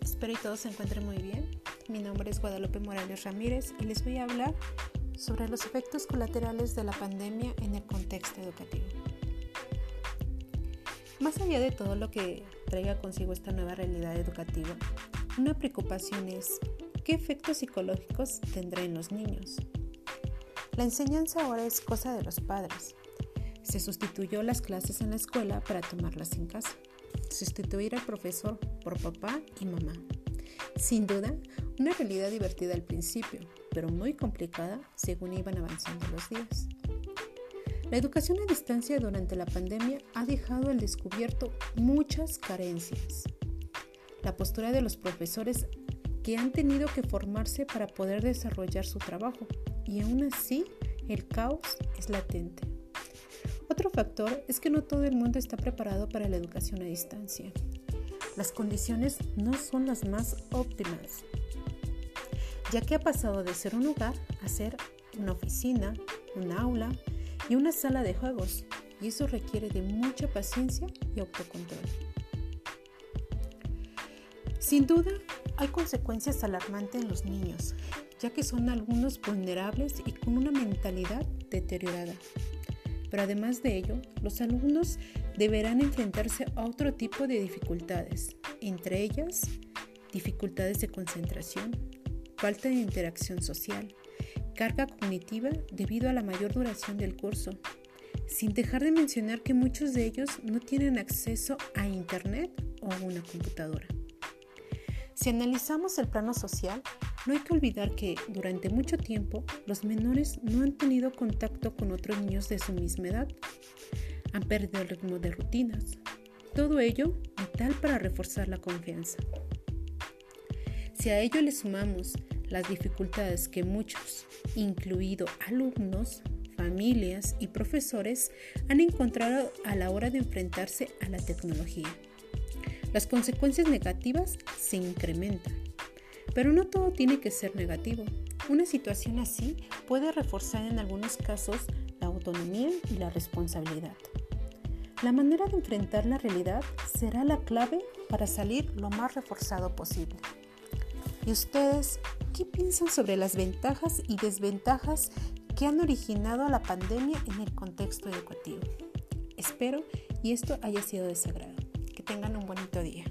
espero y todos se encuentren muy bien. Mi nombre es Guadalupe Morales Ramírez y les voy a hablar sobre los efectos colaterales de la pandemia en el contexto educativo. Más allá de todo lo que traiga consigo esta nueva realidad educativa, una preocupación es qué efectos psicológicos tendrá en los niños. La enseñanza ahora es cosa de los padres. Se sustituyó las clases en la escuela para tomarlas en casa sustituir al profesor por papá y mamá. Sin duda, una realidad divertida al principio, pero muy complicada según iban avanzando los días. La educación a distancia durante la pandemia ha dejado al descubierto muchas carencias. La postura de los profesores que han tenido que formarse para poder desarrollar su trabajo y aún así el caos es latente. Otro factor es que no todo el mundo está preparado para la educación a distancia. Las condiciones no son las más óptimas, ya que ha pasado de ser un lugar a ser una oficina, un aula y una sala de juegos, y eso requiere de mucha paciencia y autocontrol. Sin duda, hay consecuencias alarmantes en los niños, ya que son algunos vulnerables y con una mentalidad deteriorada. Pero además de ello, los alumnos deberán enfrentarse a otro tipo de dificultades, entre ellas dificultades de concentración, falta de interacción social, carga cognitiva debido a la mayor duración del curso, sin dejar de mencionar que muchos de ellos no tienen acceso a Internet o a una computadora. Si analizamos el plano social, no hay que olvidar que durante mucho tiempo los menores no han tenido contacto con otros niños de su misma edad. Han perdido el ritmo de rutinas. Todo ello vital para reforzar la confianza. Si a ello le sumamos las dificultades que muchos, incluido alumnos, familias y profesores, han encontrado a la hora de enfrentarse a la tecnología, las consecuencias negativas se incrementan. Pero no todo tiene que ser negativo. Una situación así puede reforzar en algunos casos la autonomía y la responsabilidad. La manera de enfrentar la realidad será la clave para salir lo más reforzado posible. ¿Y ustedes qué piensan sobre las ventajas y desventajas que han originado la pandemia en el contexto educativo? Espero y esto haya sido de sagrado. Que tengan un bonito día.